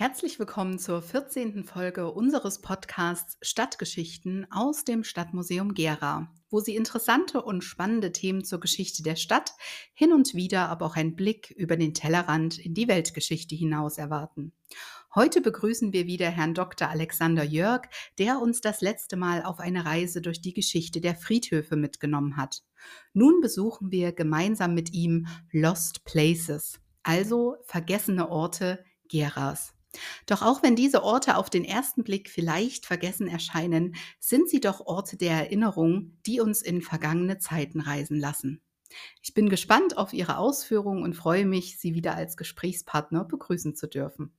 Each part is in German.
Herzlich willkommen zur 14. Folge unseres Podcasts Stadtgeschichten aus dem Stadtmuseum Gera, wo Sie interessante und spannende Themen zur Geschichte der Stadt, hin und wieder aber auch einen Blick über den Tellerrand in die Weltgeschichte hinaus erwarten. Heute begrüßen wir wieder Herrn Dr. Alexander Jörg, der uns das letzte Mal auf eine Reise durch die Geschichte der Friedhöfe mitgenommen hat. Nun besuchen wir gemeinsam mit ihm Lost Places, also vergessene Orte Geras. Doch auch wenn diese Orte auf den ersten Blick vielleicht vergessen erscheinen, sind sie doch Orte der Erinnerung, die uns in vergangene Zeiten reisen lassen. Ich bin gespannt auf Ihre Ausführungen und freue mich, Sie wieder als Gesprächspartner begrüßen zu dürfen.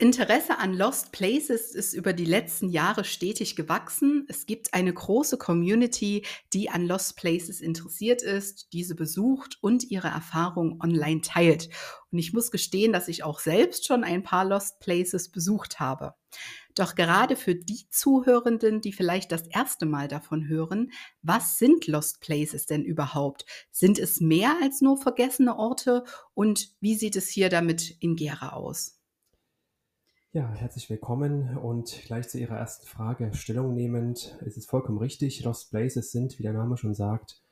Interesse an Lost Places ist über die letzten Jahre stetig gewachsen. Es gibt eine große Community, die an Lost Places interessiert ist, diese besucht und ihre Erfahrungen online teilt. Und ich muss gestehen, dass ich auch selbst schon ein paar Lost Places besucht habe. Doch gerade für die Zuhörenden, die vielleicht das erste Mal davon hören, was sind Lost Places denn überhaupt? Sind es mehr als nur vergessene Orte? Und wie sieht es hier damit in Gera aus? Ja, herzlich willkommen und gleich zu Ihrer ersten Frage Stellung nehmend. Es ist vollkommen richtig. Lost Places sind, wie der Name schon sagt,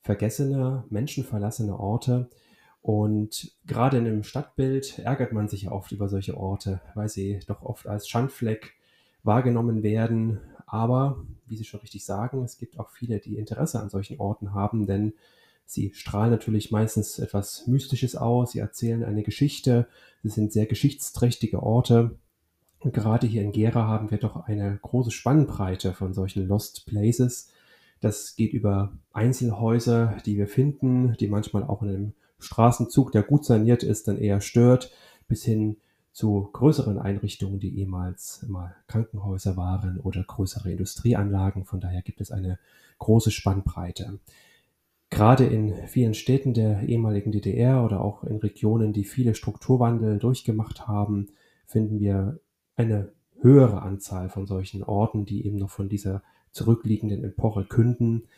vergessene, menschenverlassene Orte. Und gerade in einem Stadtbild ärgert man sich ja oft über solche Orte, weil sie doch oft als Schandfleck wahrgenommen werden. Aber, wie Sie schon richtig sagen, es gibt auch viele, die Interesse an solchen Orten haben, denn sie strahlen natürlich meistens etwas Mystisches aus, sie erzählen eine Geschichte, sie sind sehr geschichtsträchtige Orte und gerade hier in Gera haben wir doch eine große Spannbreite von solchen Lost Places. Das geht über Einzelhäuser, die wir finden, die manchmal auch in einem Straßenzug, der gut saniert ist, dann eher stört, bis hin zu größeren Einrichtungen, die ehemals mal Krankenhäuser waren oder größere Industrieanlagen. Von daher gibt es eine große Spannbreite. Gerade in vielen Städten der ehemaligen DDR oder auch in Regionen, die viele Strukturwandel durchgemacht haben, finden wir eine höhere Anzahl von solchen Orten, die eben noch von dieser zurückliegenden Epoche künden.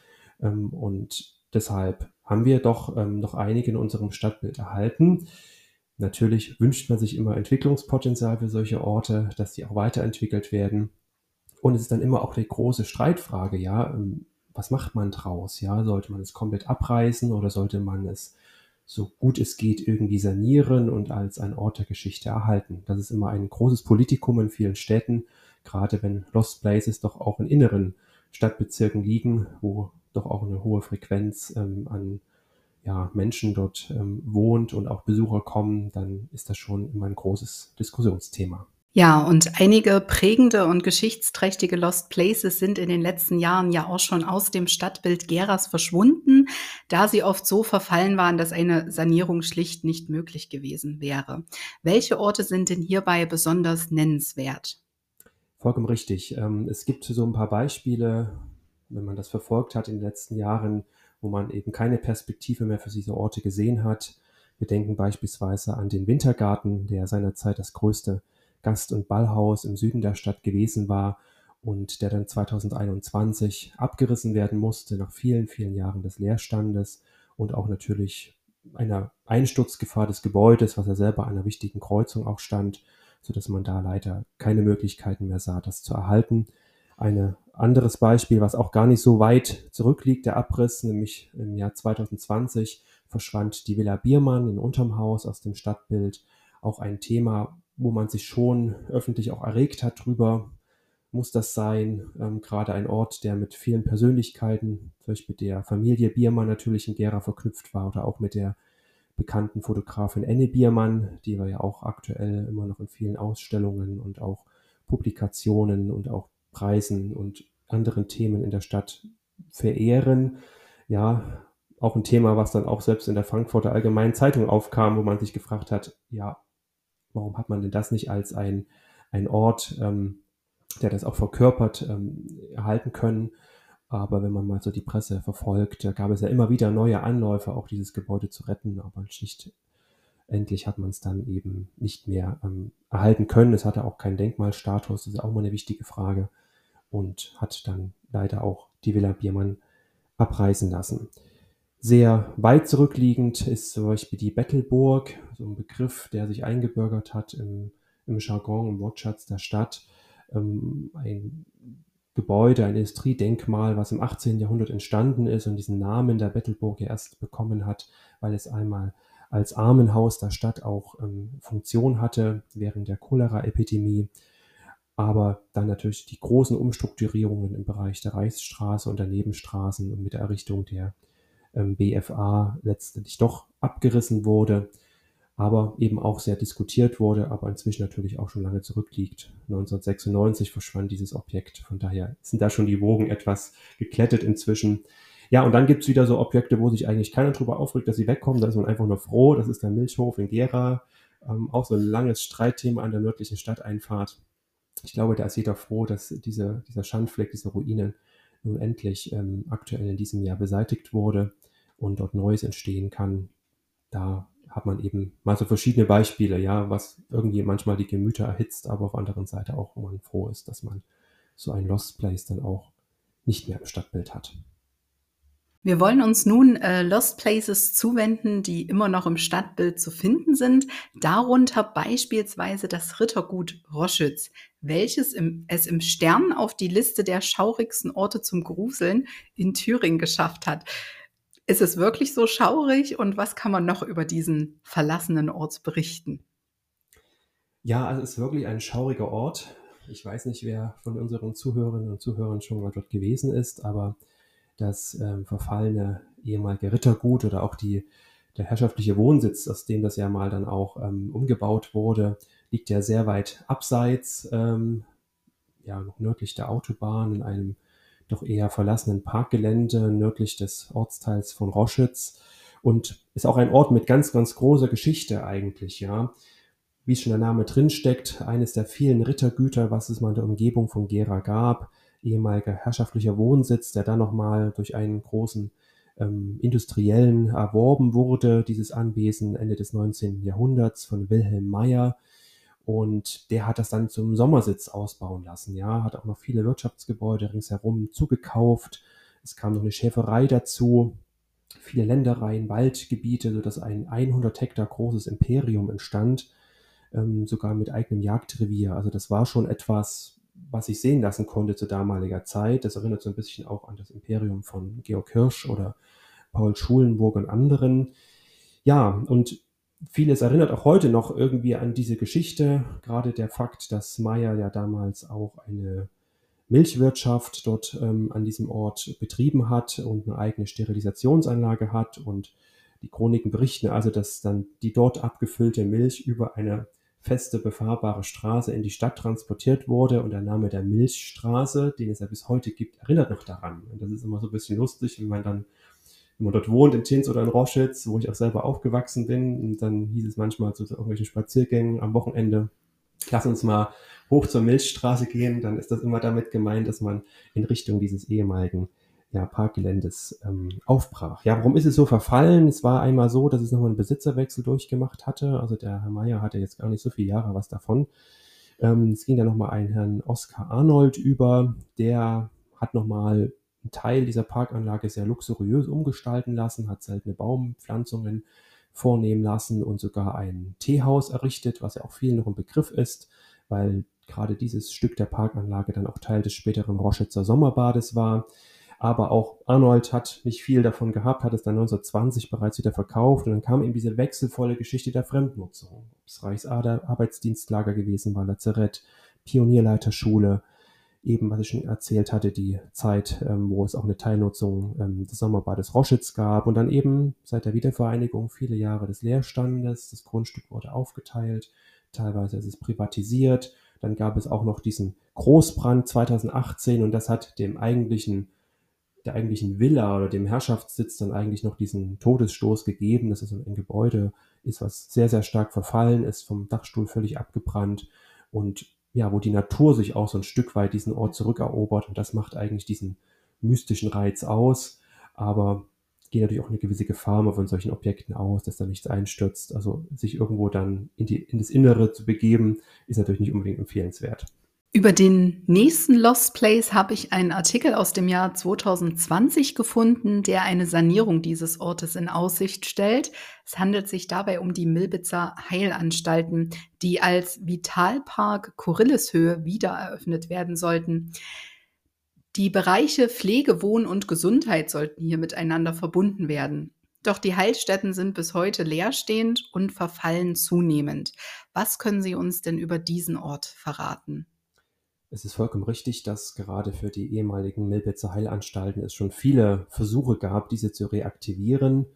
Ähm, und deshalb haben wir doch ähm, noch einige in unserem Stadtbild erhalten. Natürlich wünscht man sich immer Entwicklungspotenzial für solche Orte, dass die auch weiterentwickelt werden. Und es ist dann immer auch die große Streitfrage, ja, ähm, was macht man draus? Ja, sollte man es komplett abreißen oder sollte man es so gut es geht irgendwie sanieren und als ein Ort der Geschichte erhalten. Das ist immer ein großes Politikum in vielen Städten, gerade wenn Lost Places doch auch in inneren Stadtbezirken liegen, wo doch auch eine hohe Frequenz ähm, an ja, Menschen dort ähm, wohnt und auch Besucher kommen, dann ist das schon immer ein großes Diskussionsthema. Ja, und einige prägende und geschichtsträchtige Lost Places sind in den letzten Jahren ja auch schon aus dem Stadtbild Geras verschwunden, da sie oft so verfallen waren, dass eine Sanierung schlicht nicht möglich gewesen wäre. Welche Orte sind denn hierbei besonders nennenswert? Vollkommen richtig. Ähm, es gibt so ein paar Beispiele, wenn man das verfolgt hat in den letzten Jahren, wo man eben keine Perspektive mehr für diese Orte gesehen hat. Wir denken beispielsweise an den Wintergarten, der seinerzeit das größte Gast- und Ballhaus im Süden der Stadt gewesen war und der dann 2021 abgerissen werden musste nach vielen, vielen Jahren des Leerstandes und auch natürlich einer Einsturzgefahr des Gebäudes, was ja selber an einer wichtigen Kreuzung auch stand, so dass man da leider keine Möglichkeiten mehr sah, das zu erhalten. Ein anderes Beispiel, was auch gar nicht so weit zurückliegt, der Abriss, nämlich im Jahr 2020 verschwand die Villa Biermann in unterm Haus aus dem Stadtbild. Auch ein Thema, wo man sich schon öffentlich auch erregt hat drüber, muss das sein. Ähm, gerade ein Ort, der mit vielen Persönlichkeiten, zum Beispiel der Familie Biermann natürlich in Gera verknüpft war oder auch mit der bekannten Fotografin Anne Biermann, die wir ja auch aktuell immer noch in vielen Ausstellungen und auch Publikationen und auch Preisen und anderen Themen in der Stadt verehren. Ja, auch ein Thema, was dann auch selbst in der Frankfurter Allgemeinen Zeitung aufkam, wo man sich gefragt hat, ja, warum hat man denn das nicht als ein, ein Ort, ähm, der das auch verkörpert, ähm, erhalten können? Aber wenn man mal so die Presse verfolgt, da gab es ja immer wieder neue Anläufe, auch dieses Gebäude zu retten, aber schlicht endlich hat man es dann eben nicht mehr ähm, erhalten können. Es hatte auch keinen Denkmalstatus, das ist auch mal eine wichtige Frage und hat dann leider auch die Villa Biermann abreißen lassen. Sehr weit zurückliegend ist zum Beispiel die Bettelburg, so ein Begriff, der sich eingebürgert hat im, im Jargon, im Wortschatz der Stadt. Ähm, ein Gebäude, ein Industriedenkmal, was im 18. Jahrhundert entstanden ist und diesen Namen der Bettelburg erst bekommen hat, weil es einmal als Armenhaus der Stadt auch ähm, Funktion hatte während der Cholera-Epidemie. Aber dann natürlich die großen Umstrukturierungen im Bereich der Reichsstraße und der Nebenstraßen und mit der Errichtung der BFA letztendlich doch abgerissen wurde, aber eben auch sehr diskutiert wurde, aber inzwischen natürlich auch schon lange zurückliegt. 1996 verschwand dieses Objekt, von daher sind da schon die Wogen etwas geklettet inzwischen. Ja, und dann gibt's wieder so Objekte, wo sich eigentlich keiner drüber aufregt, dass sie wegkommen. Da ist man einfach nur froh. Das ist der Milchhof in Gera. Ähm, auch so ein langes Streitthema an der nördlichen Stadteinfahrt. Ich glaube, da ist jeder froh, dass diese, dieser Schandfleck, diese Ruine nun endlich ähm, aktuell in diesem Jahr beseitigt wurde und dort Neues entstehen kann. Da hat man eben mal so verschiedene Beispiele, ja, was irgendwie manchmal die Gemüter erhitzt, aber auf der anderen Seite auch, wo man froh ist, dass man so ein Lost Place dann auch nicht mehr im Stadtbild hat. Wir wollen uns nun äh, Lost Places zuwenden, die immer noch im Stadtbild zu finden sind. Darunter beispielsweise das Rittergut Roschütz, welches im, es im Stern auf die Liste der schaurigsten Orte zum Gruseln in Thüringen geschafft hat. Ist es wirklich so schaurig und was kann man noch über diesen verlassenen Ort berichten? Ja, also es ist wirklich ein schauriger Ort. Ich weiß nicht, wer von unseren Zuhörerinnen und Zuhörern schon mal dort gewesen ist, aber das ähm, verfallene ehemalige Rittergut oder auch die, der herrschaftliche Wohnsitz, aus dem das ja mal dann auch ähm, umgebaut wurde, liegt ja sehr weit abseits, ähm, ja, noch nördlich der Autobahn in einem doch eher verlassenen Parkgelände nördlich des Ortsteils von Roschitz und ist auch ein Ort mit ganz, ganz großer Geschichte eigentlich, ja. Wie schon der Name drinsteckt, eines der vielen Rittergüter, was es mal in der Umgebung von Gera gab, ehemaliger herrschaftlicher Wohnsitz, der dann nochmal durch einen großen ähm, Industriellen erworben wurde, dieses Anwesen Ende des 19. Jahrhunderts von Wilhelm Meyer. Und der hat das dann zum Sommersitz ausbauen lassen. Ja, hat auch noch viele Wirtschaftsgebäude ringsherum zugekauft. Es kam noch eine Schäferei dazu, viele Ländereien, Waldgebiete, sodass ein 100 Hektar großes Imperium entstand, ähm, sogar mit eigenem Jagdrevier. Also das war schon etwas, was ich sehen lassen konnte zu damaliger Zeit. Das erinnert so ein bisschen auch an das Imperium von Georg Hirsch oder Paul Schulenburg und anderen. Ja, und vieles erinnert auch heute noch irgendwie an diese Geschichte. Gerade der Fakt, dass Meyer ja damals auch eine Milchwirtschaft dort ähm, an diesem Ort betrieben hat und eine eigene Sterilisationsanlage hat und die Chroniken berichten also, dass dann die dort abgefüllte Milch über eine feste befahrbare Straße in die Stadt transportiert wurde und der Name der Milchstraße, den es ja bis heute gibt, erinnert noch daran. Und das ist immer so ein bisschen lustig, wenn man dann, wenn man dort wohnt in Tins oder in Roschitz, wo ich auch selber aufgewachsen bin, und dann hieß es manchmal zu irgendwelchen Spaziergängen am Wochenende, lass uns mal hoch zur Milchstraße gehen, dann ist das immer damit gemeint, dass man in Richtung dieses ehemaligen ja, Parkgeländes ähm, aufbrach. Ja, warum ist es so verfallen? Es war einmal so, dass es nochmal einen Besitzerwechsel durchgemacht hatte. Also der Herr Meier hatte jetzt gar nicht so viele Jahre was davon. Ähm, es ging dann nochmal einen Herrn Oskar Arnold über, der hat nochmal einen Teil dieser Parkanlage sehr luxuriös umgestalten lassen, hat seltene Baumpflanzungen vornehmen lassen und sogar ein Teehaus errichtet, was ja auch vielen noch ein Begriff ist, weil gerade dieses Stück der Parkanlage dann auch Teil des späteren Roschitzer Sommerbades war. Aber auch Arnold hat nicht viel davon gehabt, hat es dann 1920 bereits wieder verkauft und dann kam eben diese wechselvolle Geschichte der Fremdnutzung. Es Reichsader, Arbeitsdienstlager gewesen war, Lazarett, Pionierleiterschule, eben, was ich schon erzählt hatte, die Zeit, ähm, wo es auch eine Teilnutzung ähm, des Sommerbades Roschitz gab und dann eben seit der Wiedervereinigung viele Jahre des Leerstandes. Das Grundstück wurde aufgeteilt, teilweise ist es privatisiert. Dann gab es auch noch diesen Großbrand 2018 und das hat dem eigentlichen der eigentlichen Villa oder dem Herrschaftssitz dann eigentlich noch diesen Todesstoß gegeben, dass es ein Gebäude ist, was sehr, sehr stark verfallen ist, vom Dachstuhl völlig abgebrannt und ja, wo die Natur sich auch so ein Stück weit diesen Ort zurückerobert und das macht eigentlich diesen mystischen Reiz aus, aber geht natürlich auch eine gewisse Gefahr von solchen Objekten aus, dass da nichts einstürzt. Also sich irgendwo dann in, die, in das Innere zu begeben, ist natürlich nicht unbedingt empfehlenswert. Über den nächsten Lost Place habe ich einen Artikel aus dem Jahr 2020 gefunden, der eine Sanierung dieses Ortes in Aussicht stellt. Es handelt sich dabei um die Milbitzer Heilanstalten, die als Vitalpark Korilleshöhe wiedereröffnet werden sollten. Die Bereiche Pflege, Wohn und Gesundheit sollten hier miteinander verbunden werden. Doch die Heilstätten sind bis heute leerstehend und verfallen zunehmend. Was können Sie uns denn über diesen Ort verraten? Es ist vollkommen richtig, dass gerade für die ehemaligen Milbitzer Heilanstalten es schon viele Versuche gab, diese zu reaktivieren.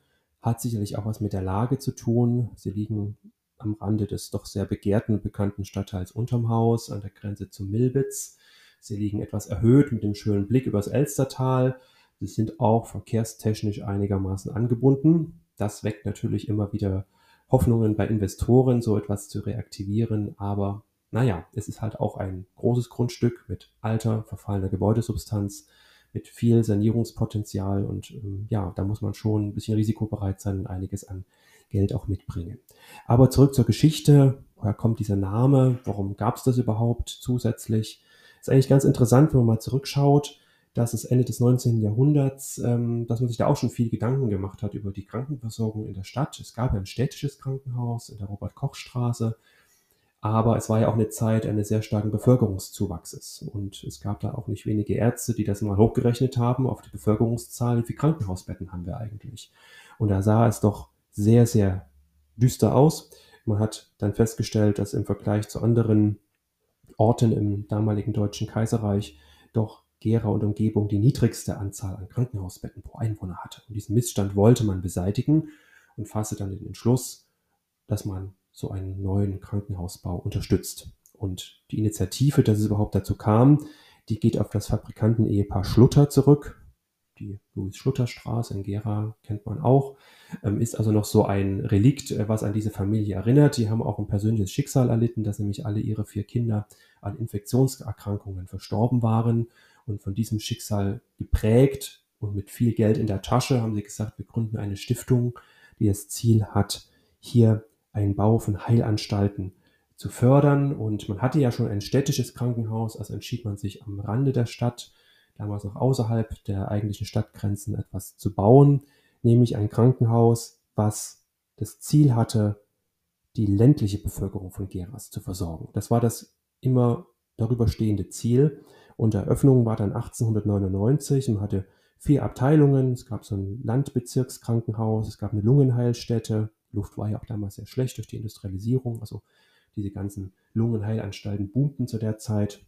Hat sicherlich auch was mit der Lage zu tun. Sie liegen am Rande des doch sehr begehrten und bekannten Stadtteils Unterm Haus an der Grenze zu Milbitz. Sie liegen etwas erhöht mit dem schönen Blick übers Elstertal. Sie sind auch verkehrstechnisch einigermaßen angebunden. Das weckt natürlich immer wieder Hoffnungen bei Investoren, so etwas zu reaktivieren. Aber naja, es ist halt auch ein großes Grundstück mit alter, verfallener Gebäudesubstanz, mit viel Sanierungspotenzial und ähm, ja, da muss man schon ein bisschen risikobereit sein und einiges an Geld auch mitbringen. Aber zurück zur Geschichte. Woher kommt dieser Name? Warum gab es das überhaupt zusätzlich? Ist eigentlich ganz interessant, wenn man mal zurückschaut, dass es Ende des 19. Jahrhunderts, ähm, dass man sich da auch schon viel Gedanken gemacht hat über die Krankenversorgung in der Stadt. Es gab ja ein städtisches Krankenhaus in der Robert-Koch-Straße aber es war ja auch eine Zeit eines sehr starken Bevölkerungszuwachses. Und es gab da auch nicht wenige Ärzte, die das mal hochgerechnet haben auf die Bevölkerungszahl. Wie viele Krankenhausbetten haben wir eigentlich? Und da sah es doch sehr, sehr düster aus. Man hat dann festgestellt, dass im Vergleich zu anderen Orten im damaligen Deutschen Kaiserreich doch Gera und Umgebung die niedrigste Anzahl an Krankenhausbetten pro Einwohner hatte. Und diesen Missstand wollte man beseitigen und fasste dann den Entschluss, dass man so einen neuen Krankenhausbau unterstützt. Und die Initiative, dass es überhaupt dazu kam, die geht auf das Fabrikanten-Ehepaar Schlutter zurück. Die Louis-Schlutter-Straße in Gera kennt man auch. Ähm, ist also noch so ein Relikt, äh, was an diese Familie erinnert. Die haben auch ein persönliches Schicksal erlitten, dass nämlich alle ihre vier Kinder an Infektionserkrankungen verstorben waren. Und von diesem Schicksal geprägt und mit viel Geld in der Tasche haben sie gesagt, wir gründen eine Stiftung, die das Ziel hat, hier einen Bau von Heilanstalten zu fördern. Und man hatte ja schon ein städtisches Krankenhaus, also entschied man sich am Rande der Stadt, damals noch außerhalb der eigentlichen Stadtgrenzen, etwas zu bauen, nämlich ein Krankenhaus, was das Ziel hatte, die ländliche Bevölkerung von Geras zu versorgen. Das war das immer darüber stehende Ziel. Und Eröffnung war dann 1899 und hatte vier Abteilungen. Es gab so ein Landbezirkskrankenhaus, es gab eine Lungenheilstätte, Luft war ja auch damals sehr schlecht durch die Industrialisierung. Also diese ganzen Lungenheilanstalten boomten zu der Zeit.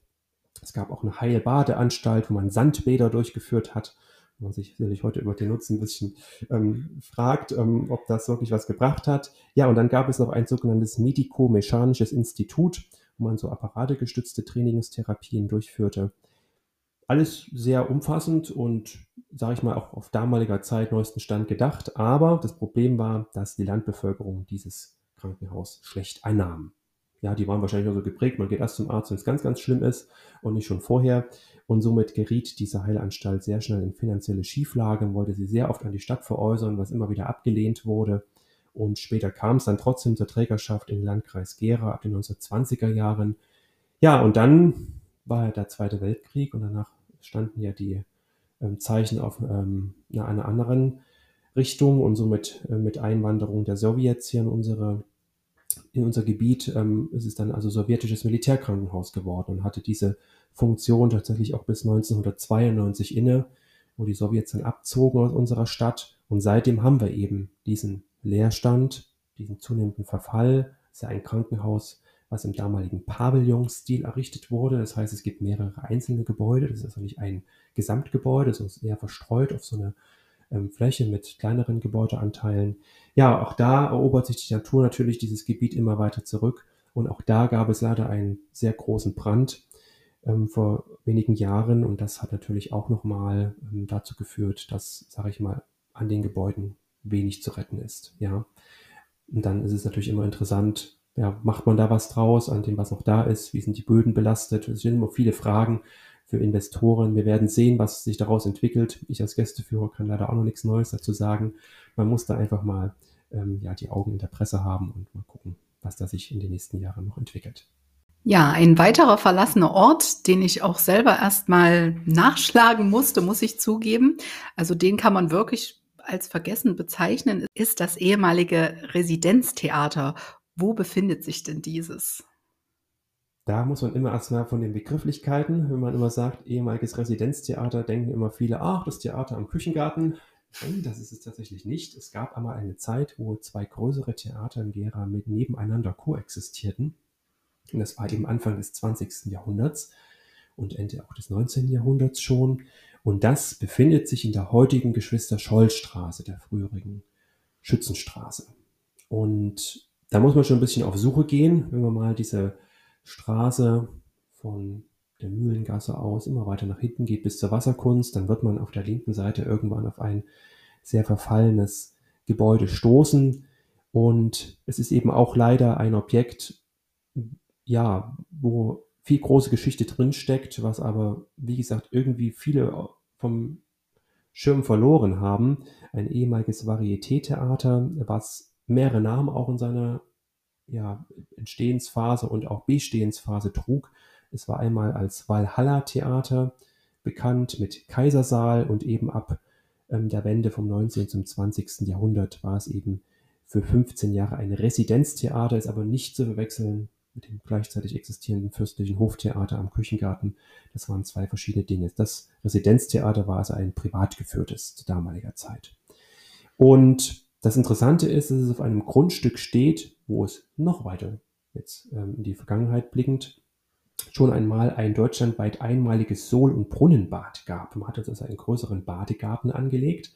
Es gab auch eine Heilbadeanstalt, wo man Sandbäder durchgeführt hat. Man sich sicherlich heute über den Nutzen ein bisschen ähm, fragt, ähm, ob das wirklich was gebracht hat. Ja, und dann gab es noch ein sogenanntes Mediko-Mechanisches Institut, wo man so apparategestützte Trainingstherapien durchführte alles sehr umfassend und, sage ich mal, auch auf damaliger Zeit neuesten Stand gedacht. Aber das Problem war, dass die Landbevölkerung dieses Krankenhaus schlecht einnahm. Ja, die waren wahrscheinlich auch so geprägt, man geht erst zum Arzt, wenn es ganz, ganz schlimm ist und nicht schon vorher. Und somit geriet diese Heilanstalt sehr schnell in finanzielle Schieflage wollte sie sehr oft an die Stadt veräußern, was immer wieder abgelehnt wurde. Und später kam es dann trotzdem zur Trägerschaft den Landkreis Gera ab den 1920er Jahren. Ja, und dann war der Zweite Weltkrieg und danach standen ja die ähm, Zeichen auf ähm, einer anderen Richtung und somit äh, mit Einwanderung der Sowjets hier in unsere in unser Gebiet ähm, ist es dann also sowjetisches Militärkrankenhaus geworden und hatte diese Funktion tatsächlich auch bis 1992 inne, wo die Sowjets dann abzogen aus unserer Stadt. Und seitdem haben wir eben diesen Leerstand, diesen zunehmenden Verfall. Es ist ja ein Krankenhaus, was im damaligen Pavillonstil errichtet wurde. Das heißt, es gibt mehrere einzelne Gebäude. Das ist also nicht ein Gesamtgebäude, sondern ist eher verstreut auf so eine ähm, Fläche mit kleineren Gebäudeanteilen. Ja, auch da erobert sich die Natur natürlich dieses Gebiet immer weiter zurück. Und auch da gab es leider einen sehr großen Brand ähm, vor wenigen Jahren. Und das hat natürlich auch nochmal ähm, dazu geführt, dass, sage ich mal, an den Gebäuden wenig zu retten ist. Ja. Und dann ist es natürlich immer interessant, ja, macht man da was draus an dem, was noch da ist? Wie sind die Böden belastet? Es sind immer viele Fragen für Investoren. Wir werden sehen, was sich daraus entwickelt. Ich als Gästeführer kann leider auch noch nichts Neues dazu sagen. Man muss da einfach mal ähm, ja, die Augen in der Presse haben und mal gucken, was da sich in den nächsten Jahren noch entwickelt. Ja, ein weiterer verlassener Ort, den ich auch selber erst mal nachschlagen musste, muss ich zugeben. Also, den kann man wirklich als vergessen bezeichnen, ist das ehemalige Residenztheater. Wo befindet sich denn dieses? Da muss man immer erst mal von den Begrifflichkeiten wenn man immer sagt: „Ehemaliges Residenztheater“, denken immer viele: „Ach, das Theater am Küchengarten.“ Nein, das ist es tatsächlich nicht. Es gab einmal eine Zeit, wo 2 größere Theater in Gera mit nebeneinander koexistierten. Und das war eben Anfang des 20. Jahrhunderts und Ende auch des 19. Jahrhunderts schon. Und das befindet sich in der heutigen Geschwister-Scholl-Straße, der früheren Schützenstraße. Und da muss man schon ein bisschen auf Suche gehen, wenn man mal diese Straße von der Mühlengasse aus immer weiter nach hinten geht bis zur Wasserkunst, dann wird man auf der linken Seite irgendwann auf ein sehr verfallenes Gebäude stoßen. Und es ist eben auch leider ein Objekt, ja, wo viel große Geschichte drinsteckt, was aber, wie gesagt, irgendwie viele vom Schirm verloren haben. Ein ehemaliges Varieté-Theater, was mehrere Namen auch in seiner ja, Entstehensphase und auch Bestehensphase trug. Es war einmal als Walhalla Theater bekannt mit Kaisersaal und eben ab ähm, der Wende vom 19. zum 20. Jahrhundert war es eben für 15 Jahre ein Residenztheater, ist aber nicht zu verwechseln mit dem gleichzeitig existierenden fürstlichen Hoftheater am Küchengarten. Das waren zwei verschiedene Dinge. Das Residenztheater war also ein privat geführtes zu damaliger Zeit. Und das Interessante ist, dass es auf einem Grundstück steht, wo es noch weiter jetzt ähm, in die Vergangenheit blickend schon einmal ein deutschlandweit einmaliges Sohl- und Brunnenbad gab. Man hat also einen größeren Badegarten angelegt.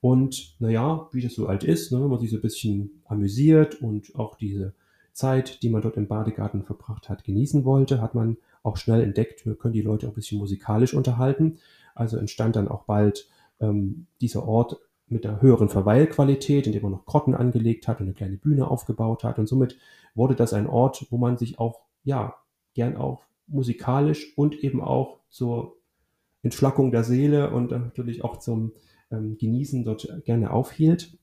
Und naja, wie das so alt ist, ne, wenn man sich so ein bisschen amüsiert und auch diese Zeit, die man dort im Badegarten verbracht hat, genießen wollte, hat man auch schnell entdeckt, wir können die Leute auch ein bisschen musikalisch unterhalten. Also entstand dann auch bald ähm, dieser Ort mit einer höheren Verweilqualität, indem man noch Grotten angelegt hat und eine kleine Bühne aufgebaut hat. Und somit wurde das ein Ort, wo man sich auch, ja, gern auch musikalisch und eben auch zur Entschlackung der Seele und natürlich auch zum ähm, Genießen dort gerne aufhielt.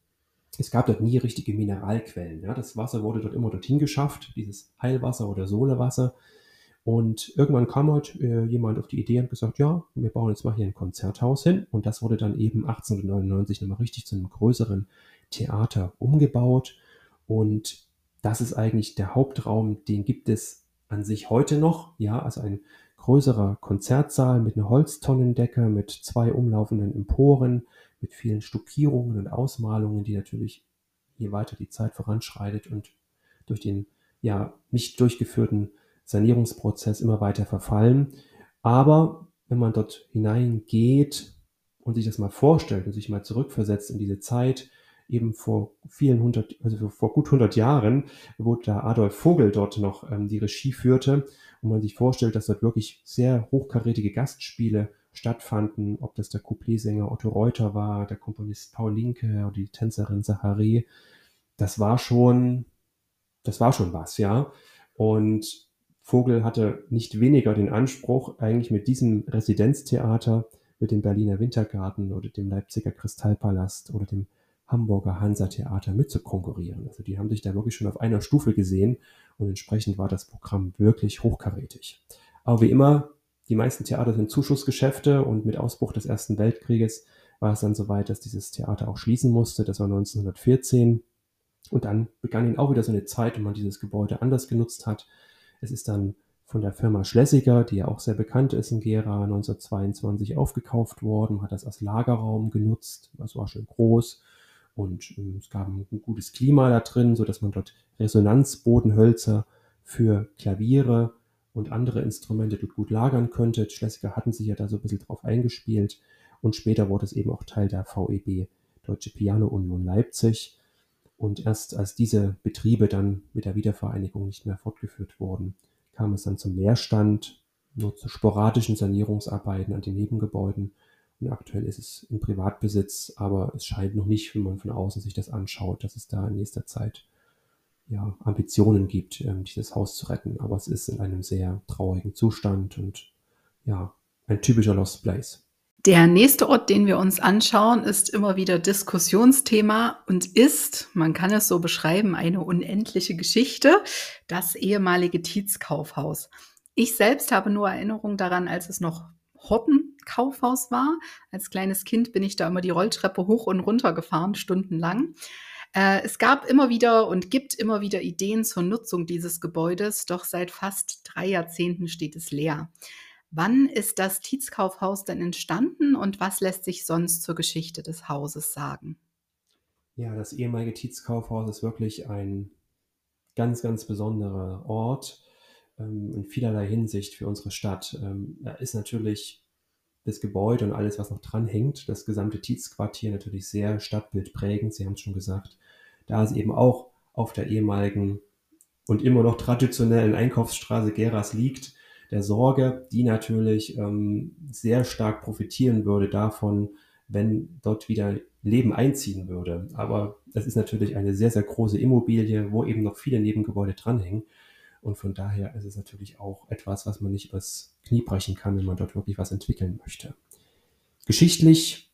Es gab dort nie richtige Mineralquellen. Ja. Das Wasser wurde dort immer dorthin geschafft, dieses Heilwasser oder Solewasser. Und irgendwann kam halt äh, jemand auf die Idee und gesagt, ja, wir bauen jetzt mal hier ein Konzerthaus hin. Und das wurde dann eben 1899 nochmal richtig zu einem größeren Theater umgebaut. Und das ist eigentlich der Hauptraum, den gibt es an sich heute noch. Ja, also ein größerer Konzertsaal mit einer Holztonnendecke, mit zwei umlaufenden Emporen, mit vielen Stuckierungen und Ausmalungen, die natürlich je weiter die Zeit voranschreitet und durch den ja nicht durchgeführten Sanierungsprozess immer weiter verfallen. Aber wenn man dort hineingeht und sich das mal vorstellt und sich mal zurückversetzt in diese Zeit, eben vor vielen hundert, also vor gut hundert Jahren, wo der Adolf Vogel dort noch ähm, die Regie führte und man sich vorstellt, dass dort wirklich sehr hochkarätige Gastspiele stattfanden, ob das der Coupletsänger Otto Reuter war, der Komponist Paul Linke oder die Tänzerin Sahari, das war schon, das war schon was, ja. Und Vogel hatte nicht weniger den Anspruch, eigentlich mit diesem Residenztheater, mit dem Berliner Wintergarten oder dem Leipziger Kristallpalast oder dem Hamburger Hansa-Theater mitzukonkurrieren. Also die haben sich da wirklich schon auf einer Stufe gesehen und entsprechend war das Programm wirklich hochkarätig. Aber wie immer, die meisten Theater sind Zuschussgeschäfte und mit Ausbruch des Ersten Weltkrieges war es dann soweit, dass dieses Theater auch schließen musste. Das war 1914. Und dann begann ihn auch wieder so eine Zeit, wo man dieses Gebäude anders genutzt hat. Es ist dann von der Firma Schlesinger, die ja auch sehr bekannt ist in Gera, 1922 aufgekauft worden, hat das als Lagerraum genutzt. Das war schön groß und ähm, es gab ein, gutes Klima da drin, so dass man dort Resonanzbodenhölzer für Klaviere und andere Instrumente dort gut lagern könnte. Die Schlesinger hatten sich ja da so ein bisschen drauf eingespielt und später wurde es eben auch Teil der VEB, Deutsche Piano Union Leipzig. Und erst als diese Betriebe dann mit der Wiedervereinigung nicht mehr fortgeführt wurden, kam es dann zum Leerstand, nur zu sporadischen Sanierungsarbeiten an den Nebengebäuden. Und aktuell ist es in Privatbesitz, aber es scheint noch nicht, wenn man von außen sich das anschaut, dass es da in nächster Zeit ja, Ambitionen gibt, ähm, dieses Haus zu retten. Aber es ist in einem sehr traurigen Zustand und ja, ein typischer Lost Place. Der nächste Ort, den wir uns anschauen, ist immer wieder Diskussionsthema und ist, man kann es so beschreiben, eine unendliche Geschichte, das ehemalige Tietz-Kaufhaus. Ich selbst habe nur Erinnerung daran, als es noch Horten-Kaufhaus war. Als kleines Kind bin ich da immer die Rolltreppe hoch und runter gefahren, stundenlang. Äh, es gab immer wieder und gibt immer wieder Ideen zur Nutzung dieses Gebäudes, doch seit fast drei Jahrzehnten steht es leer. Wann ist das Tietz-Kaufhaus denn entstanden und was lässt sich sonst zur Geschichte des Hauses sagen? Ja, das ehemalige Tietz-Kaufhaus ist wirklich ein ganz, ganz besonderer Ort ähm, in vielerlei Hinsicht für unsere Stadt. Ähm, da ist natürlich das Gebäude und alles, was noch dran hängt, das gesamte Tietz-Quartier natürlich sehr stadtbildprägend. Sie haben es schon gesagt, da es eben auch auf der ehemaligen und immer noch traditionellen Einkaufsstraße Geras liegt, der Sorge, die natürlich ähm, sehr stark profitieren würde davon, wenn dort wieder Leben einziehen würde. Aber es ist natürlich eine sehr, sehr große Immobilie, wo eben noch viele Nebengebäude dranhängen. Und von daher ist es natürlich auch etwas, was man nicht übers Knie brechen kann, wenn man dort wirklich was entwickeln möchte. Geschichtlich,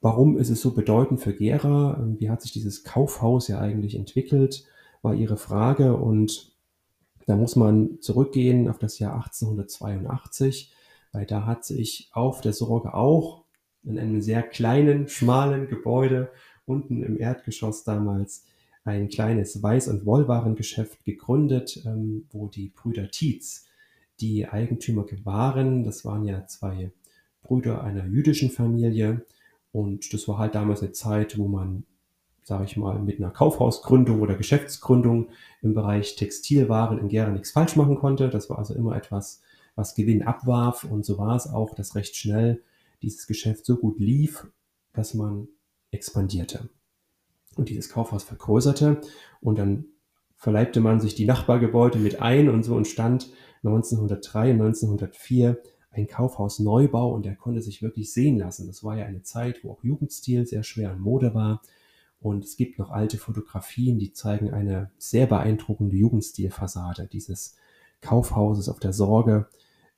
warum ist es so bedeutend für Gera? Wie hat sich dieses Kaufhaus ja eigentlich entwickelt? War ihre Frage und da muss man zurückgehen auf das Jahr 1882, weil da hat sich auf der Sorge auch in einem sehr kleinen, schmalen Gebäude unten im Erdgeschoss damals ein kleines Weiß- und Wollwarengeschäft gegründet, ähm, wo die Brüder Tietz die Eigentümer waren. Das waren ja zwei Brüder einer jüdischen Familie. Und das war halt damals eine Zeit, wo man sage ich mal, mit einer Kaufhausgründung oder Geschäftsgründung im Bereich Textilwaren in Gera nichts falsch machen konnte. Das war also immer etwas, was Gewinn abwarf. Und so war es auch, dass recht schnell dieses Geschäft so gut lief, dass man expandierte und dieses Kaufhaus vergrößerte. Und dann verleibte man sich die Nachbargebäude mit ein und so entstand 1903 und 1904 ein Kaufhausneubau und der konnte sich wirklich sehen lassen. Das war ja eine Zeit, wo auch Jugendstil sehr schwer in Mode war und es gibt noch alte Fotografien, die zeigen eine sehr beeindruckende Jugendstilfassade dieses Kaufhauses auf der Sorge.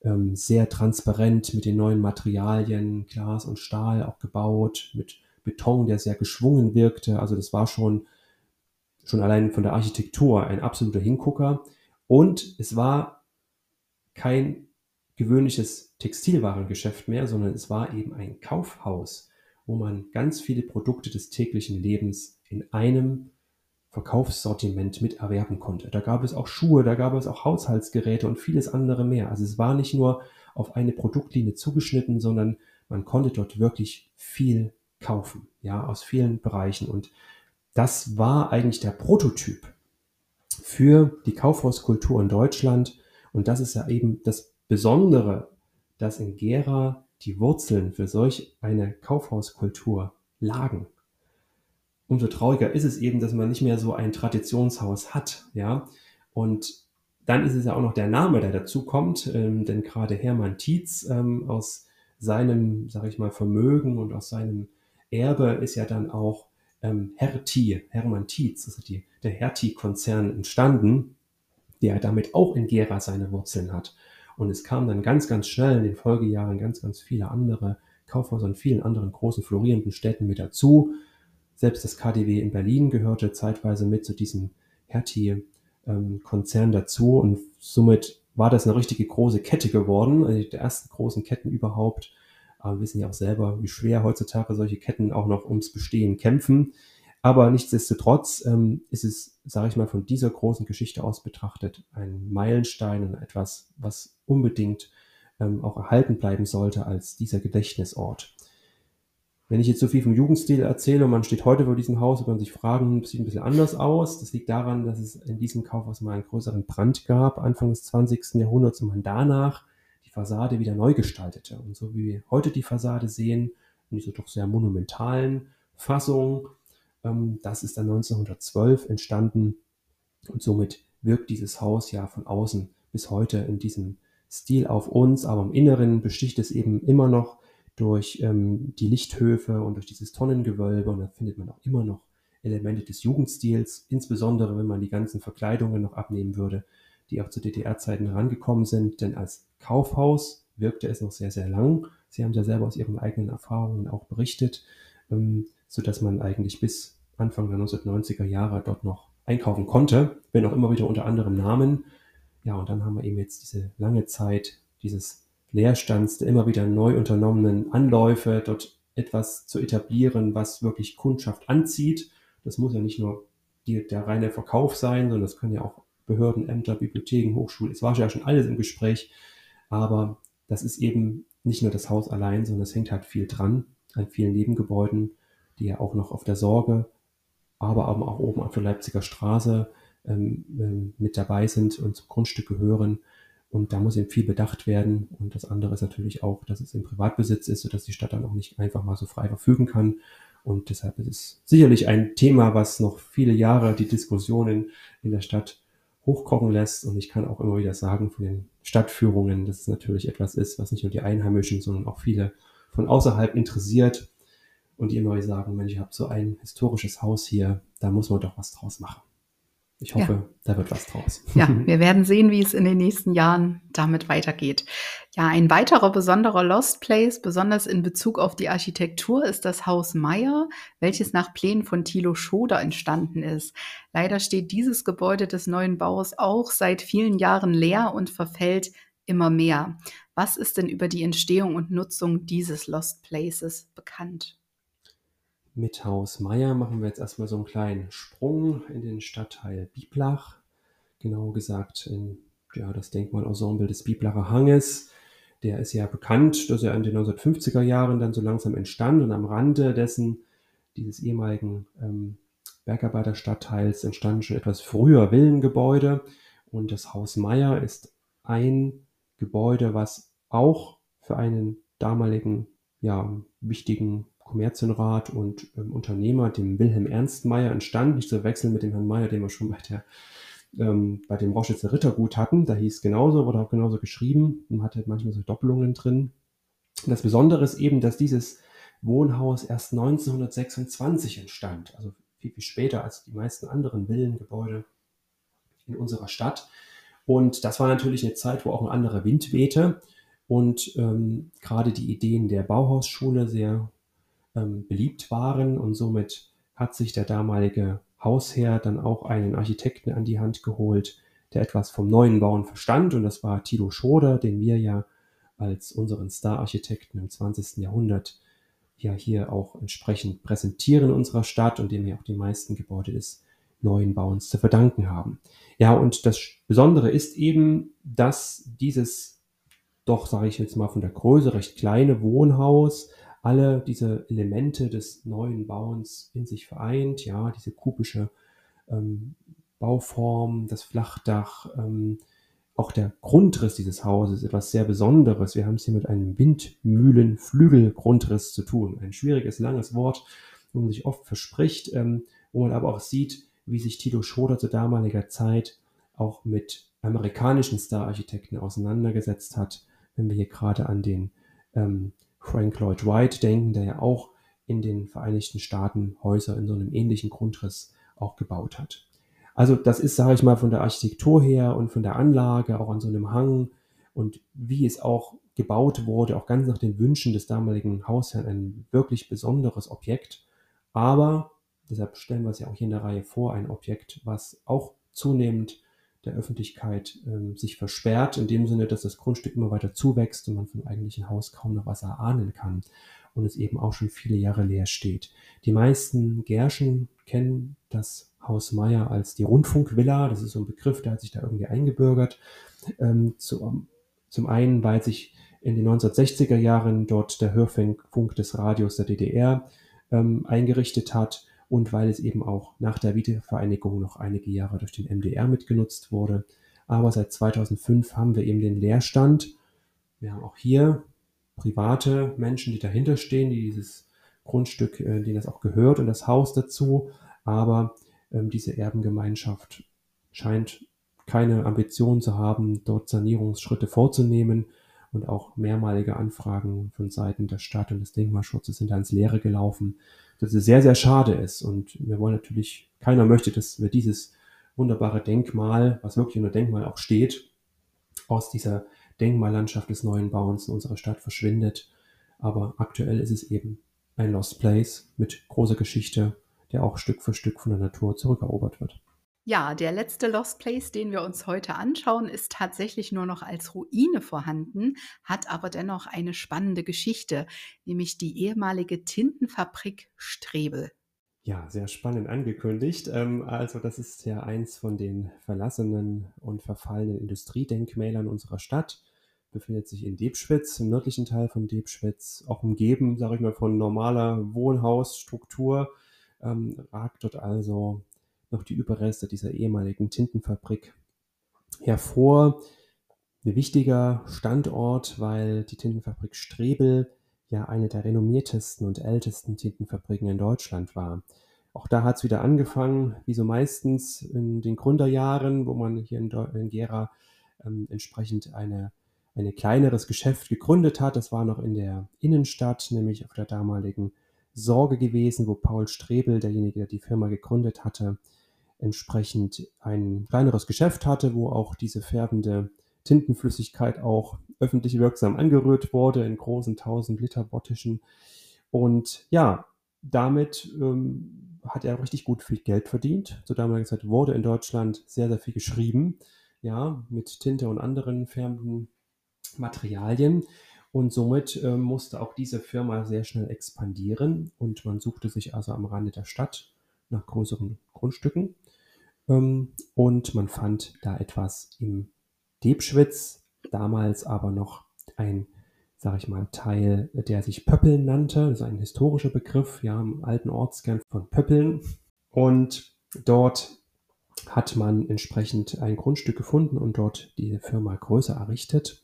Ähm, sehr transparent mit den neuen Materialien, Glas und Stahl auch gebaut, mit Beton, der sehr geschwungen wirkte. Also das war schon, schon allein von der Architektur ein absoluter Hingucker. Und es war kein gewöhnliches Textilwarengeschäft mehr, sondern es war eben ein Kaufhaus wo man ganz viele Produkte des täglichen Lebens in einem Verkaufssortiment mit erwerben konnte. Da gab es auch Schuhe, da gab es auch Haushaltsgeräte und vieles andere mehr. Also es war nicht nur auf eine Produktlinie zugeschnitten, sondern man konnte dort wirklich viel kaufen, ja, aus vielen Bereichen. Und das war eigentlich der Prototyp für die Kaufhauskultur in Deutschland. Und das ist ja eben das Besondere, dass in Gera die Wurzeln für solch eine Kaufhauskultur lagen. Umso trauriger ist es eben, dass man nicht mehr so ein Traditionshaus hat, ja. Und dann ist es ja auch noch der Name, der dazu kommt, ähm, denn gerade Hermann Tietz ähm, aus seinem, sag ich mal, Vermögen und aus seinem Erbe ist ja dann auch ähm, Hertie, Hermann Tietz, also die, der Hertie-Konzern entstanden, der damit auch in Gera seine Wurzeln hat. Und es kamen dann ganz, ganz schnell in den Folgejahren ganz, ganz viele andere Kaufhäuser und vielen anderen großen florierenden Städten mit dazu. Selbst das KDW in Berlin gehörte zeitweise mit zu diesem Hertie-Konzern dazu und somit war das eine richtige große Kette geworden, eine der ersten großen Ketten überhaupt. Aber wir wissen ja auch selber, wie schwer heutzutage solche Ketten auch noch ums Bestehen kämpfen. Aber nichtsdestotrotz ähm, ist es, sage ich mal, von dieser großen Geschichte aus betrachtet ein Meilenstein und etwas, was unbedingt ähm, auch erhalten bleiben sollte als dieser Gedächtnisort. Wenn ich jetzt so viel vom Jugendstil erzähle und man steht heute vor diesem Haus, wird man sich fragen, sieht ein bisschen anders aus. Das liegt daran, dass es in diesem Kaufhaus mal einen größeren Brand gab, Anfang des 20. Jahrhunderts, und man danach die Fassade wieder neu gestaltete. Und so wie wir heute die Fassade sehen, in dieser doch sehr monumentalen Fassung, das ist dann 1912 entstanden und somit wirkt dieses Haus ja von außen bis heute in diesem Stil auf uns, aber im Inneren besticht es eben immer noch durch ähm, die Lichthöfe und durch dieses Tonnengewölbe und da findet man auch immer noch Elemente des Jugendstils, insbesondere wenn man die ganzen Verkleidungen noch abnehmen würde, die auch zu DDR-Zeiten herangekommen sind, denn als Kaufhaus wirkte es noch sehr, sehr lang, Sie haben ja selber aus Ihren eigenen Erfahrungen auch berichtet, ähm, sodass man eigentlich bis Anfang der 1990er Jahre dort noch einkaufen konnte, wenn auch immer wieder unter anderem Namen. Ja, und dann haben wir eben jetzt diese lange Zeit dieses Leerstands, der immer wieder neu unternommenen Anläufe, dort etwas zu etablieren, was wirklich Kundschaft anzieht. Das muss ja nicht nur die, der reine Verkauf sein, sondern das können ja auch Behörden, Ämter, Bibliotheken, Hochschulen. Es war ja schon alles im Gespräch, aber das ist eben nicht nur das Haus allein, sondern es hängt halt viel dran an vielen Nebengebäuden, die ja auch noch auf der Sorge, aber auch oben auf der Leipziger Straße ähm, ähm, mit dabei sind und zum Grundstück gehören. Und da muss eben viel bedacht werden. Und das andere ist natürlich auch, dass es im Privatbesitz ist, sodass die Stadt dann auch nicht einfach mal so frei verfügen kann. Und deshalb ist es sicherlich ein Thema, was noch viele Jahre die Diskussionen in der Stadt hochkochen lässt. Und ich kann auch immer wieder sagen von den Stadtführungen, dass es natürlich etwas ist, was nicht nur die Einheimischen, sondern auch viele von außerhalb interessiert. Und immer wieder sagen, Mensch, ich habe so ein historisches Haus hier, da muss man doch was draus machen. Ich hoffe, ja. da wird was draus. Ja, wir werden sehen, wie es in den nächsten Jahren damit weitergeht. Ja, ein weiterer besonderer Lost Place, besonders in Bezug auf die Architektur, ist das Haus Meyer, welches nach Plänen von Thilo Schoder entstanden ist. Leider steht dieses Gebäude des neuen Baus auch seit vielen Jahren leer und verfällt immer mehr. Was ist denn über die Entstehung und Nutzung dieses Lost Places bekannt? Mit Haus Meier machen wir jetzt erstmal so einen kleinen Sprung in den Stadtteil Biblach. Genau gesagt in ja, das Denkmalensemble des Biblacher Hanges. Der ist ja bekannt, dass er in den 1950er Jahren dann so langsam entstand und am Rande dessen, dieses ehemaligen ähm, Bergarbeiterstadtteils, entstanden schon etwas früher Villengebäude. Und das Haus Meier ist ein Gebäude, was auch für einen damaligen ja, wichtigen Kommerzienrat und ähm, Unternehmer, dem Wilhelm Ernst Meyer, entstand. Nicht zu wechseln mit dem Herrn Meyer, den wir schon bei, der, ähm, bei dem Roschitzer Rittergut hatten. Da hieß genauso, wurde auch genauso geschrieben und hatte manchmal so Doppelungen drin. Das Besondere ist eben, dass dieses Wohnhaus erst 1926 entstand, also viel, viel später als die meisten anderen Villengebäude in unserer Stadt. Und das war natürlich eine Zeit, wo auch ein anderer Wind wehte und ähm, gerade die Ideen der Bauhausschule sehr ähm, beliebt waren und somit hat sich der damalige Hausherr dann auch einen Architekten an die Hand geholt, der etwas vom neuen Bauen verstand und das war Tilo Schoder, den wir ja als unseren Star-Architekten im 20. Jahrhundert ja hier auch entsprechend präsentieren in unserer Stadt und dem wir auch die meisten Gebäude des neuen Bauens zu verdanken haben. Ja, und das Besondere ist eben, dass dieses doch, sage ich jetzt mal, von der Größe recht kleine Wohnhaus alle diese Elemente des neuen Bauens in sich vereint. Ja, diese kubische ähm, Bauform, das Flachdach, ähm, auch der Grundriss dieses Hauses ist etwas sehr Besonderes. Wir haben es hier mit einem Windmühlenflügelgrundriss zu tun. Ein schwieriges, langes Wort, wo man sich oft verspricht, ähm, wo man aber auch sieht, wie sich Tito Schoder zu damaliger Zeit auch mit amerikanischen Star-Architekten auseinandergesetzt hat, wenn wir hier gerade an den ähm, Frank Lloyd Wright denken, der ja auch in den Vereinigten Staaten Häuser in so einem ähnlichen Grundriss auch gebaut hat. Also das ist, sage ich mal, von der Architektur her und von der Anlage, auch an so einem Hang und wie es auch gebaut wurde, auch ganz nach den Wünschen des damaligen Hausherrn, ein wirklich besonderes Objekt. Aber, deshalb stellen wir es ja auch hier in der Reihe vor, ein Objekt, was auch zunehmend der Öffentlichkeit ähm, sich versperrt, in dem Sinne, dass das Grundstück immer weiter zuwächst und man vom eigentlichen Haus kaum noch was erahnen kann und es eben auch schon viele Jahre leer steht. Die meisten Gärschen kennen das Haus Meier als die Rundfunkvilla. Das ist so ein Begriff, der hat sich da irgendwie eingebürgert. Ähm, zu, zum einen, weil sich in den 1960er Jahren dort der Hörfunk des Radios der DDR ähm, eingerichtet hat und weil es eben auch nach der Wiedervereinigung noch einige Jahre durch den MDR mitgenutzt wurde. Aber seit 2005 haben wir eben den Leerstand. Wir haben auch hier private Menschen, die dahinter stehen, die dieses Grundstück, äh, denen das auch gehört und das Haus dazu. Aber ähm, diese Erbengemeinschaft scheint keine Ambition zu haben, dort Sanierungsschritte vorzunehmen und auch mehrmalige Anfragen von Seiten der Stadt und des Denkmalschutzes sind da ins Leere gelaufen dass es sehr, sehr schade ist. Und wir wollen natürlich, keiner möchte, dass wir dieses wunderbare Denkmal, was wirklich unter Denkmal auch steht, aus dieser Denkmallandschaft des neuen Bauens in unserer Stadt verschwindet. Aber aktuell ist es eben ein Lost Place mit großer Geschichte, der auch Stück für Stück von der Natur zurückerobert wird. Ja, der letzte Lost Place, den wir uns heute anschauen, ist tatsächlich nur noch als Ruine vorhanden, hat aber dennoch eine spannende Geschichte, nämlich die ehemalige Tintenfabrik Strebel. Ja, sehr spannend angekündigt. Ähm, also das ist ja eins von den verlassenen und verfallenen Industriedenkmälern unserer Stadt. Befindet sich in Debschwitz, im nördlichen Teil von Debschwitz, auch umgeben, sage ich mal, von normaler Wohnhausstruktur. Ähm, ragt dort also noch die Überreste dieser ehemaligen Tintenfabrik hervor. Ein wichtiger Standort, weil die Tintenfabrik Strebel ja eine der renommiertesten und ältesten Tintenfabriken in Deutschland war. Auch da hat es wieder angefangen, wie so meistens in den Gründerjahren, wo man hier in, in Gera ähm, entsprechend eine, ein kleineres Geschäft gegründet hat. Das war noch in der Innenstadt, nämlich auf der damaligen Sorge gewesen, wo Paul Strebel, derjenige, der die Firma gegründet hatte, entsprechend ein kleineres Geschäft hatte, wo auch diese färbende Tintenflüssigkeit auch öffentlich wirksam angerührt wurde in großen 1000 Liter Bottischen. Und ja, damit ähm, hat er richtig gut viel Geld verdient. Zur damaligen Zeit wurde in Deutschland sehr, sehr viel geschrieben, ja, mit Tinte und anderen färbenden Materialien. Und somit äh, musste auch diese Firma sehr schnell expandieren und man suchte sich also am Rande der Stadt nach größeren Grundstücken. Ähm, und man fand da etwas im Debschwitz, damals aber noch ein, sag ich mal, Teil, der sich Pöppeln nannte. Das ist ein historischer Begriff, ja, im alten Ortskern von Pöppeln. Und dort hat man entsprechend ein Grundstück gefunden und dort die Firma größer errichtet.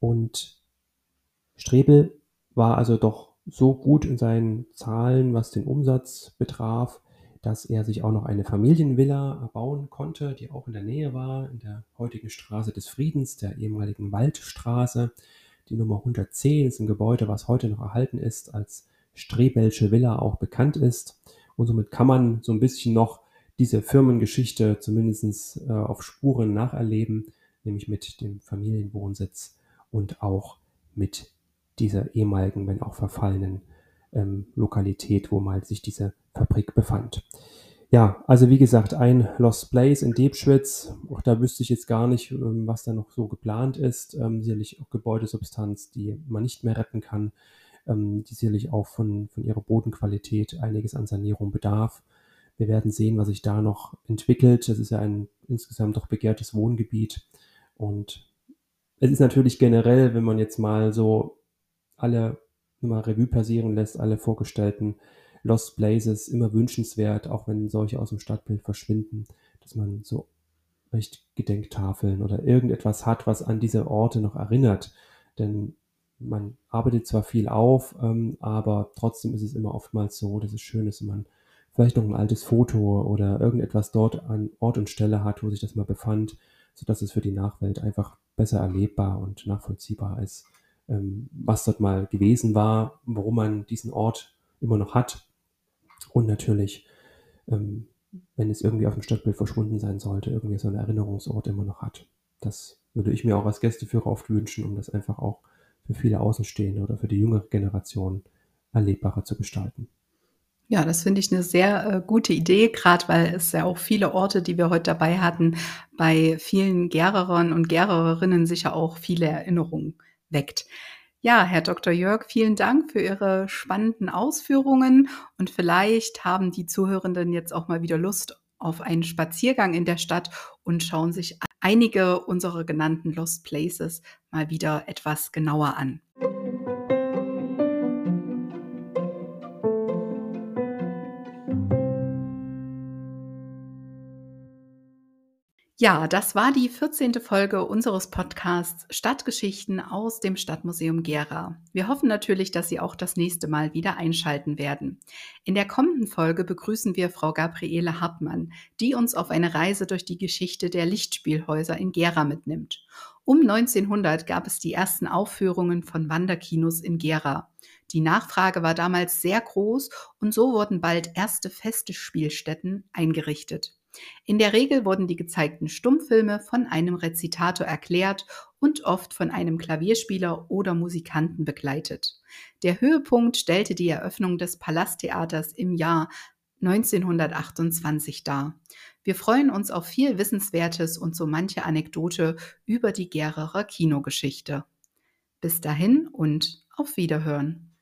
Und Strebel war also doch so gut in seinen Zahlen, was den Umsatz betraf, dass er sich auch noch eine Familienvilla erbauen konnte, die auch in der Nähe war, in der heutigen Straße des Friedens, der ehemaligen Waldstraße. Die Nummer 110 ist ein Gebäude, was heute noch erhalten ist, als Strebelsche Villa auch bekannt ist. Und somit kann man so ein bisschen noch diese Firmengeschichte zumindest äh, auf Spuren nacherleben, nämlich mit dem Familienwohnsitz und auch mit dieser ehemaligen, wenn auch verfallenen ähm, Lokalität, wo mal sich diese Fabrik befand. Ja, also wie gesagt, ein Lost Place in Debschwitz. Auch da wüsste ich jetzt gar nicht, ähm, was da noch so geplant ist. Ähm, sicherlich auch Gebäudesubstanz, die man nicht mehr retten kann, ähm, die sicherlich auch von, von ihrer Bodenqualität einiges an Sanierung bedarf. Wir werden sehen, was sich da noch entwickelt. Das ist ja ein insgesamt doch begehrtes Wohngebiet. Und es ist natürlich generell, wenn man jetzt mal so alle mal Revue passieren lässt, alle vorgestellten Lost Places immer wünschenswert, auch wenn solche aus dem Stadtbild verschwinden, dass man so recht Gedenktafeln oder irgendetwas hat, was an diese Orte noch erinnert. Denn man arbeitet zwar viel auf, ähm, aber trotzdem ist es immer oftmals so, dass es schön ist, wenn man vielleicht noch ein altes Foto oder irgendetwas dort an Ort und Stelle hat, wo sich das mal befand, sodass es für die Nachwelt einfach besser erlebbar und nachvollziehbar ist, ähm, was dort mal gewesen war, warum man diesen Ort immer noch hat und natürlich, ähm, wenn es irgendwie auf dem Stadtbild verschwunden sein sollte, irgendwie so einen Erinnerungsort immer noch hat. Das würde ich mir auch als Gästeführer oft wünschen, um das einfach auch für viele Außenstehende oder für die jüngere Generation erlebbarer zu gestalten. Ja, das finde ich eine sehr äh, gute Idee, gerade weil es ja auch viele Orte, die wir heute dabei hatten, bei vielen Gererern und Gererinnen sicher auch viele Erinnerungen weckt. Ja, Herr Dr. Jörg, vielen Dank für Ihre spannenden Ausführungen und vielleicht haben die Zuhörenden jetzt auch mal wieder Lust auf einen Spaziergang in der Stadt und schauen sich einige unserer genannten Lost Places mal wieder etwas genauer an. Ja, das war die 14. Folge unseres Podcasts Stadtgeschichten aus dem Stadtmuseum Gera. Wir hoffen natürlich, dass Sie auch das nächste Mal wieder einschalten werden. In der kommenden Folge begrüßen wir Frau Gabriele Hartmann, die uns auf eine Reise durch die Geschichte der Lichtspielhäuser in Gera mitnimmt. Um 1900 gab es die ersten Aufführungen von Wanderkinos in Gera. Die Nachfrage war damals sehr groß und so wurden bald erste feste Spielstätten eingerichtet. In der Regel wurden die gezeigten Stummfilme von einem Rezitator erklärt und oft von einem Klavierspieler oder Musikanten begleitet. Der Höhepunkt stellte die Eröffnung des Palasttheaters im Jahr 1928 dar. Wir freuen uns auf viel Wissenswertes und so manche Anekdote über die Gererer Kinogeschichte. Bis dahin und auf Wiederhören.